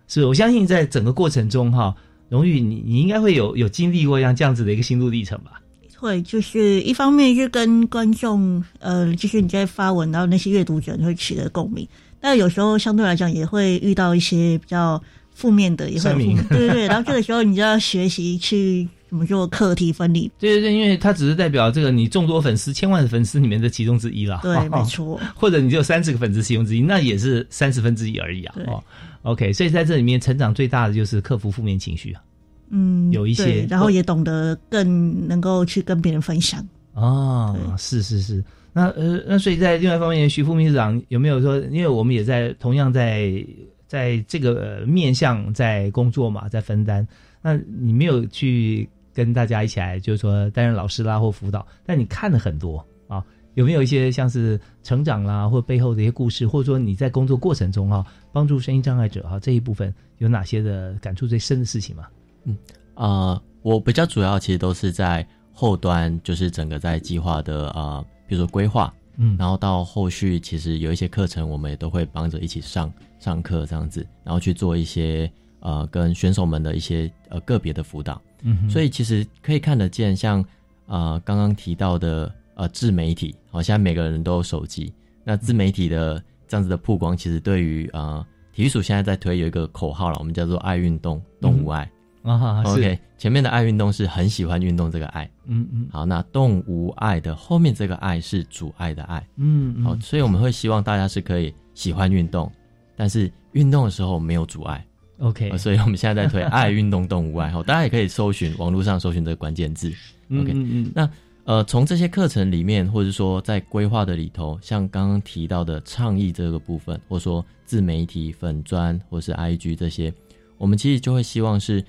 是我相信在整个过程中哈，荣誉你你应该会有有经历过像这样子的一个心路历程吧。会，就是一方面是跟观众，呃，就是你在发文，然后那些阅读者会取得共鸣，但有时候相对来讲也会遇到一些比较负面的，也会对对 对，然后这个时候你就要学习去怎么做课题分离。对对对，因为它只是代表这个你众多粉丝、千万的粉丝里面的其中之一啦。对，没错。或者你只有三十个粉丝其中之一，那也是三十分之一而已啊。哦，OK，所以在这里面成长最大的就是克服负面情绪啊。嗯，有一些，然后也懂得更能够去跟别人分享。哦，是是是，那呃，那所以在另外一方面，徐副秘书长有没有说，因为我们也在同样在在这个面向在工作嘛，在分担，那你没有去跟大家一起来，就是说担任老师啦或辅导，但你看了很多啊，有没有一些像是成长啦，或背后的一些故事，或者说你在工作过程中啊，帮助声音障碍者哈这一部分有哪些的感触最深的事情吗？嗯。啊，我比较主要其实都是在后端，就是整个在计划的啊，比如说规划，嗯，然后到后续其实有一些课程，我们也都会帮着一起上上课这样子，然后去做一些呃跟选手们的一些呃个别的辅导，嗯，所以其实可以看得见，像呃刚刚提到的呃自媒体，好像每个人都有手机，那自媒体的这样子的曝光，其实对于呃体育署现在在推有一个口号了，我们叫做爱运动，动物爱。啊，OK，前面的爱运动是很喜欢运动这个爱，嗯嗯，好，那动无爱的后面这个爱是阻碍的爱，嗯，好，所以我们会希望大家是可以喜欢运动，但是运动的时候没有阻碍，OK，所以我们现在在推爱运动动无爱，好，大家也可以搜寻网络上搜寻这个关键字，OK，嗯嗯，那呃从这些课程里面，或者说在规划的里头，像刚刚提到的倡议这个部分，或者说自媒体粉砖或是 IG 这些，我们其实就会希望是。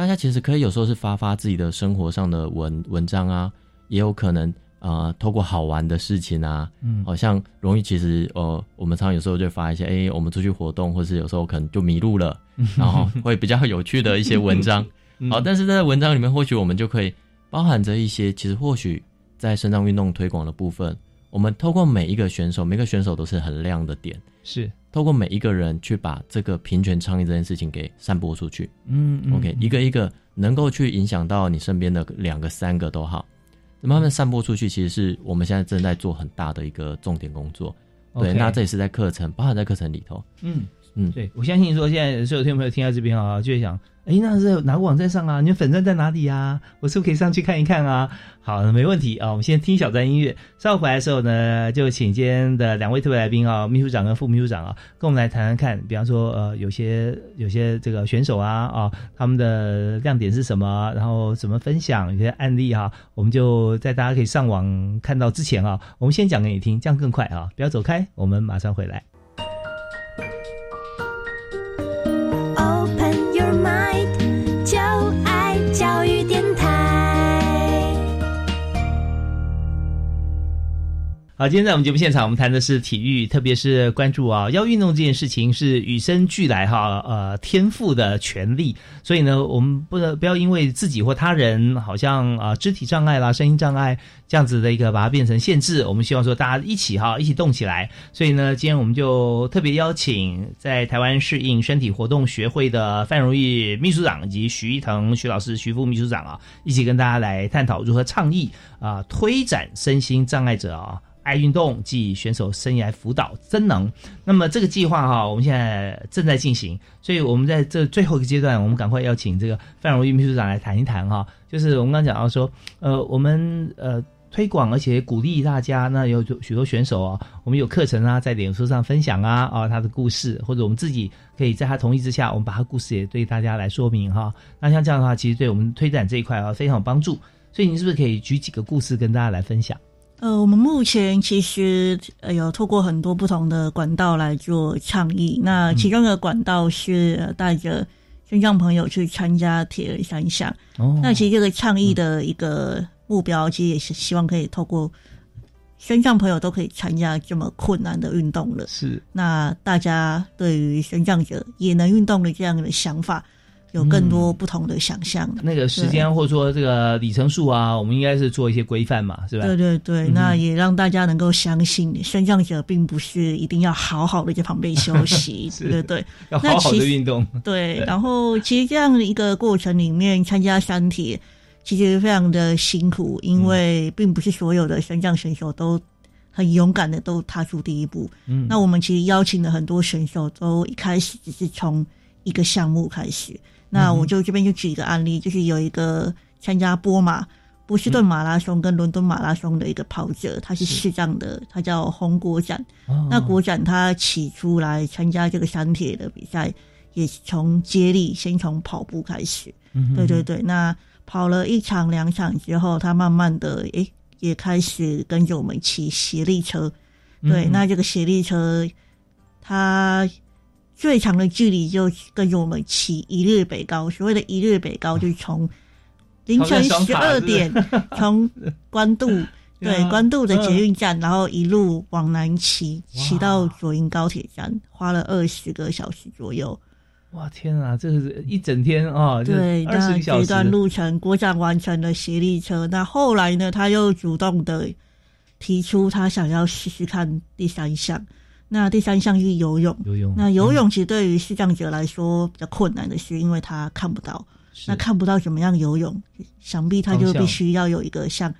大家其实可以有时候是发发自己的生活上的文文章啊，也有可能啊，透过好玩的事情啊，嗯，好像容易其实呃，我们常常有时候就发一些，哎，我们出去活动，或是有时候可能就迷路了，然后会比较有趣的一些文章，好，但是在文章里面，或许我们就可以包含着一些，其实或许在肾脏运动推广的部分，我们透过每一个选手，每个选手都是很亮的点，是。透过每一个人去把这个平权倡议这件事情给散播出去，嗯，OK，一个一个能够去影响到你身边的两个、三个都好，慢慢散播出去，其实是我们现在正在做很大的一个重点工作。对，那这也是在课程，包含在课程里头。嗯嗯，对，我相信说现在所有听众朋友听到这边啊，就会想。哎，那是哪个网站上啊？你们粉钻在哪里呀？我是不是可以上去看一看啊？好，没问题啊。我们先听小段音乐，稍后回来的时候呢，就请今天的两位特别来宾啊，秘书长跟副秘书长啊，跟我们来谈谈看。比方说，呃，有些有些这个选手啊啊，他们的亮点是什么？然后怎么分享？有些案例哈，我们就在大家可以上网看到之前啊，我们先讲给你听，这样更快啊！不要走开，我们马上回来。好，今天在我们节目现场，我们谈的是体育，特别是关注啊，要运动这件事情是与生俱来哈，呃，天赋的权利。所以呢，我们不能不要因为自己或他人好像啊肢体障碍啦、声音障碍这样子的一个把它变成限制。我们希望说大家一起哈，一起动起来。所以呢，今天我们就特别邀请在台湾适应身体活动学会的范荣义秘书长以及徐一腾徐老师、徐副秘书长啊，一起跟大家来探讨如何倡议啊，推展身心障碍者啊。爱运动及选手生涯辅导增能，那么这个计划哈，我们现在正在进行，所以我们在这最后一个阶段，我们赶快邀请这个范荣玉秘书长来谈一谈哈，就是我们刚刚讲到说，呃，我们呃推广，而且鼓励大家。那有许多选手啊，我们有课程啊，在脸书上分享啊，啊，他的故事，或者我们自己可以在他同意之下，我们把他故事也对大家来说明哈。那像这样的话，其实对我们推展这一块啊，非常有帮助。所以您是不是可以举几个故事跟大家来分享？呃，我们目前其实呃有透过很多不同的管道来做倡议。那其中的管道是带着身障朋友去参加铁人三项。哦，那其实这个倡议的一个。目标其实也是希望可以透过身障朋友都可以参加这么困难的运动了。是，那大家对于身障者也能运动的这样的想法，有更多不同的想象。那个时间或者说这个里程数啊，我们应该是做一些规范嘛，是吧？对对对，那也让大家能够相信，升降者并不是一定要好好的在旁边休息，对对对，要好好的运动。对，然后其实这样的一个过程里面，参加山体。其实非常的辛苦，因为并不是所有的升降选手都很勇敢的都踏出第一步。嗯，那我们其实邀请了很多选手，都一开始只是从一个项目开始。那我就这边就举一个案例，就是有一个参加波马波士顿马拉松跟伦敦马拉松的一个跑者，他是视障的，他叫洪国展。那国展他起初来参加这个山铁的比赛，也是从接力，先从跑步开始。嗯，对对对，那。跑了一场两场之后，他慢慢的诶也开始跟着我们骑斜力车。对，那这个斜力车，他最长的距离就跟着我们骑一日北高。所谓的一日北高，就是从凌晨十二点 从关渡 对关渡的捷运站，然后一路往南骑，骑到左营高铁站，花了二十个小时左右。哇天啊，这是一整天啊！对，那这段路程，国长完成了斜力车。那后来呢，他又主动的提出他想要试试看第三项。那第三项是游泳。游泳。那游泳其实对于视障者来说比较困难的是，因为他看不到。那看不到怎么样游泳？想必他就必须要有一个像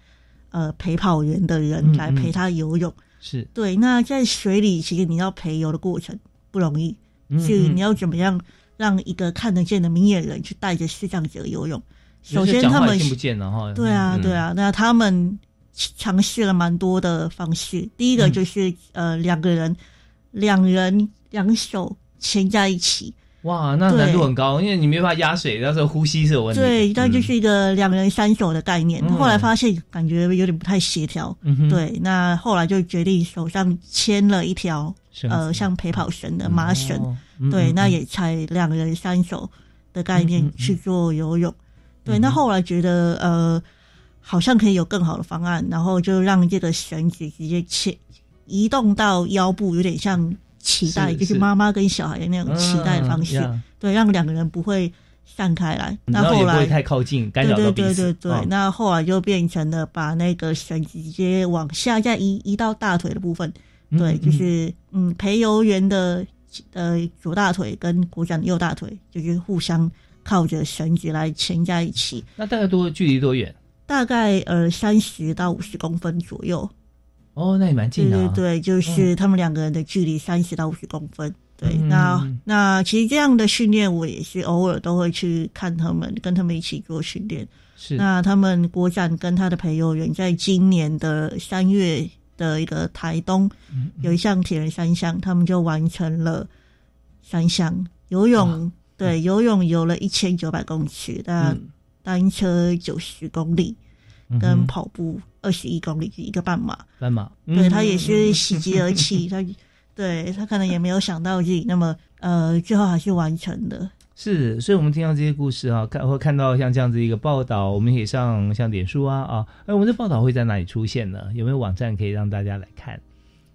呃陪跑员的人来陪他游泳。是对。那在水里，其实你要陪游的过程不容易，所以你要怎么样？让一个看得见的明眼人去带着视障者游泳。首先，他们听不见了哈。对啊，对啊。那他们尝试了蛮多的方式。第一个就是呃，两个人，两人两手牵在一起。哇，那难度很高，因为你没办法压水，那时候呼吸是有问题。对，那就是一个两人三手的概念。后来发现感觉有点不太协调。对，那后来就决定手上牵了一条呃，像陪跑绳的麻绳。对，那也才两人三手的概念去做游泳。对，那后来觉得呃，好像可以有更好的方案，然后就让这个绳子直接切移动到腰部，有点像脐带，就是妈妈跟小孩的那种脐带的方式。对，让两个人不会散开来。那后来不会太靠近，干扰到彼此。对对对对，那后来就变成了把那个绳子直接往下再移移到大腿的部分。对，就是嗯，陪游员的。呃，左大腿跟鼓掌的右大腿就是互相靠着绳子来牵在一起。那大概多距离多远？大概呃三十到五十公分左右。哦，那也蛮近的。对对对，就是他们两个人的距离三十到五十公分。对，那那其实这样的训练我也是偶尔都会去看他们，跟他们一起做训练。是。那他们国展跟他的陪游员在今年的三月。的一个台东有一项铁人三项，他们就完成了三项游泳，对游泳游了一千九百公尺，那单车九十公里，跟跑步二十一公里，一个半马。半马，对他也是喜极而泣，他 对他可能也没有想到自己那么呃，最后还是完成的。是，所以我们听到这些故事啊，看或看到像这样子一个报道，我们可以上像脸书啊啊，哎，我们的报道会在哪里出现呢？有没有网站可以让大家来看？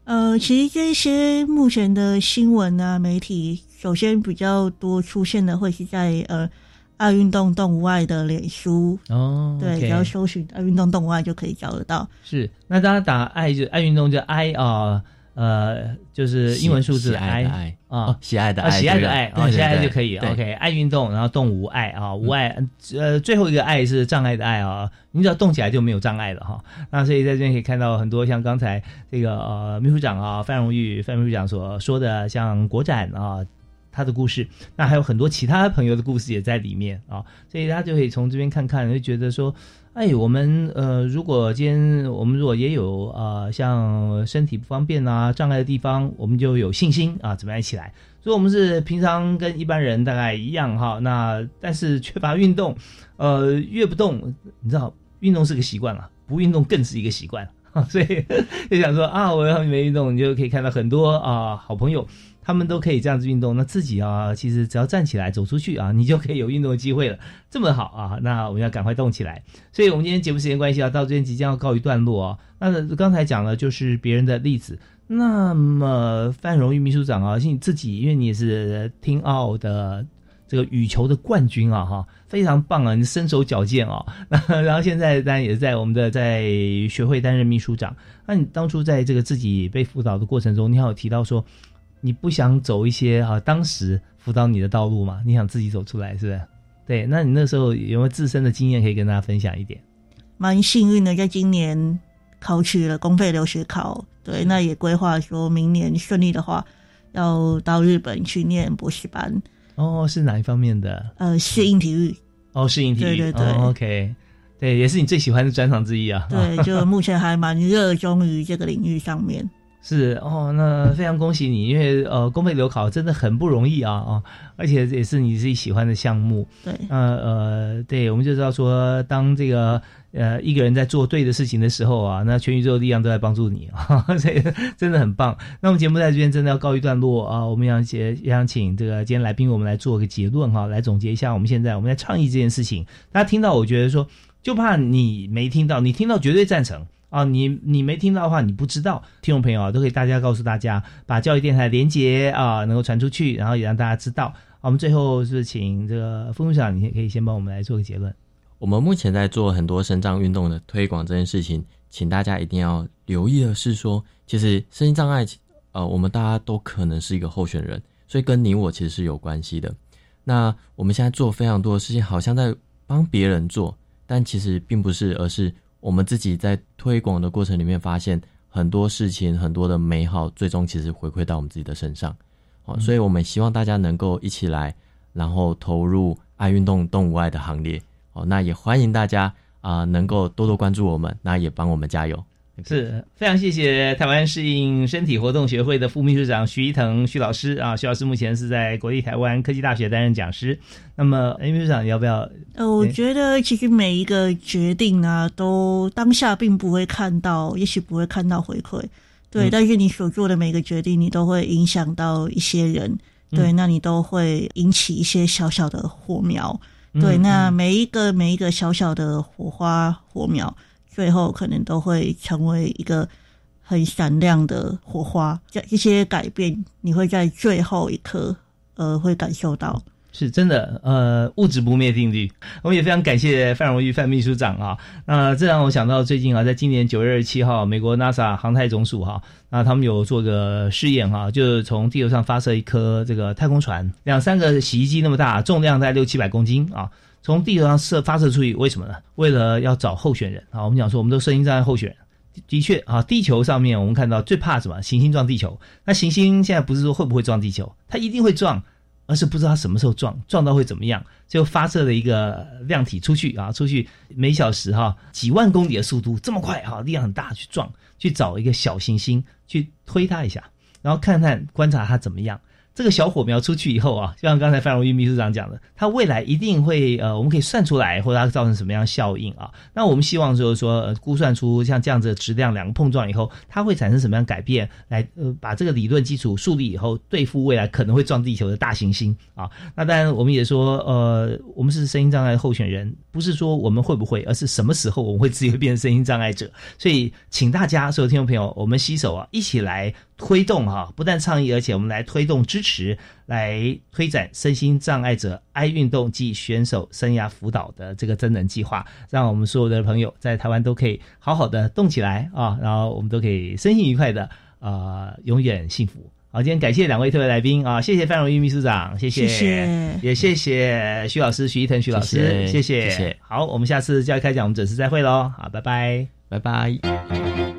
呃，其实这些目前的新闻啊，媒体首先比较多出现的会是在呃爱运动动物爱的脸书哦，对，只要搜寻爱运动动物爱就可以找得到。是，那大家打爱就爱运动就爱啊。呃，就是英文数字 I 啊，喜爱的爱，喜爱的爱啊，喜爱就可以。OK，爱运动，然后动无爱啊，无爱，呃，最后一个爱是障碍的爱啊，你只要动起来就没有障碍了哈。那所以在这边可以看到很多像刚才这个呃秘书长啊，范荣玉范秘书长所说的，像国展啊。他的故事，那还有很多其他朋友的故事也在里面啊，所以大家就可以从这边看看，会觉得说，哎，我们呃，如果今天我们如果也有啊，像身体不方便啊、障碍的地方，我们就有信心啊，怎么样一起来？所以，我们是平常跟一般人大概一样哈，那但是缺乏运动，呃，越不动，你知道，运动是个习惯了，不运动更是一个习惯。所以就想说啊，我要没运动，你就可以看到很多啊好朋友，他们都可以这样子运动。那自己啊，其实只要站起来走出去啊，你就可以有运动的机会了。这么好啊，那我们要赶快动起来。所以我们今天节目时间关系啊，到这边即将要告一段落啊。那刚才讲了就是别人的例子，那么范荣誉秘书长啊，你自己因为你也是听奥的。这个羽球的冠军啊，哈，非常棒啊！你身手矫健啊，然后现在当然也是在我们的在学会担任秘书长。那你当初在这个自己被辅导的过程中，你还有提到说，你不想走一些啊当时辅导你的道路嘛？你想自己走出来，是不是？对，那你那时候有没有自身的经验可以跟大家分享一点？蛮幸运的，在今年考取了公费留学考，对，那也规划说明年顺利的话，要到日本去念博士班。哦，是哪一方面的？呃，适应体育。哦，适应体育。对对对，OK，对，也是你最喜欢的专长之一啊。对，就目前还蛮热衷于这个领域上面。是哦，那非常恭喜你，因为呃，公费留考真的很不容易啊啊，而且也是你自己喜欢的项目。对，呃呃，对，我们就知道说，当这个呃一个人在做对的事情的时候啊，那全宇宙的力量都在帮助你啊，所以真的很棒。那我们节目在这边真的要告一段落啊，我们想也也想请这个今天来宾我们来做个结论哈，来总结一下我们现在我们在倡议这件事情。大家听到，我觉得说，就怕你没听到，你听到绝对赞成。啊，你你没听到的话，你不知道。听众朋友啊，都可以大家告诉大家，把教育电台连接啊，能够传出去，然后也让大家知道。我们最后是请这个副部长，你可以先帮我们来做个结论。我们目前在做很多生障运动的推广这件事情，请大家一定要留意的是说，其实身心障碍，呃，我们大家都可能是一个候选人，所以跟你我其实是有关系的。那我们现在做非常多的事情，好像在帮别人做，但其实并不是，而是。我们自己在推广的过程里面，发现很多事情，很多的美好，最终其实回馈到我们自己的身上。哦，所以我们希望大家能够一起来，然后投入爱运动、动物爱的行列。哦，那也欢迎大家啊，能够多多关注我们，那也帮我们加油。是非常谢谢台湾适应身体活动学会的副秘书长徐一腾徐老师啊，徐老师目前是在国立台湾科技大学担任讲师。那么，秘书长要不要？呃，我觉得其实每一个决定啊，都当下并不会看到，也许不会看到回馈，对。但是你所做的每个决定，你都会影响到一些人，对。那你都会引起一些小小的火苗，对。那每一个每一个小小的火花火苗。最后可能都会成为一个很闪亮的火花，这一些改变你会在最后一刻呃会感受到，是真的呃物质不灭定律。我们也非常感谢范荣玉范秘书长啊，那这让我想到最近啊，在今年九月二十七号，美国 NASA 航太总署哈，那他们有做个试验哈，就是从地球上发射一颗这个太空船，两三个洗衣机那么大，重量在六七百公斤啊。从地球上射发射出去，为什么呢？为了要找候选人啊！我们讲说，我们都声音站在候选人，的确啊，地球上面我们看到最怕什么？行星撞地球。那行星现在不是说会不会撞地球，它一定会撞，而是不知道它什么时候撞，撞到会怎么样。就发射了一个量体出去啊，出去每小时哈几万公里的速度，这么快哈，力量很大，去撞，去找一个小行星，去推它一下，然后看看观察它怎么样。这个小火苗出去以后啊，就像刚才范荣玉秘书长讲的，它未来一定会呃，我们可以算出来，或者它造成什么样效应啊？那我们希望就是说，估算出像这样子的质量两个碰撞以后，它会产生什么样改变，来呃把这个理论基础树立以后，对付未来可能会撞地球的大行星啊。那当然我们也说，呃，我们是声音障碍候选人，不是说我们会不会，而是什么时候我们会自己会变成声音障碍者。所以，请大家所有听众朋友，我们携手啊，一起来。推动哈，不但倡议，而且我们来推动支持，来推展身心障碍者爱运动及选手生涯辅导的这个真人计划，让我们所有的朋友在台湾都可以好好的动起来啊，然后我们都可以身心愉快的啊，永远幸福。好，今天感谢两位特别来宾啊，谢谢范荣玉秘书长，谢谢，也谢谢徐老师徐一腾徐老师，谢谢，谢谢。好，我们下次教育开讲，我们准时再会喽，好，拜拜，拜拜。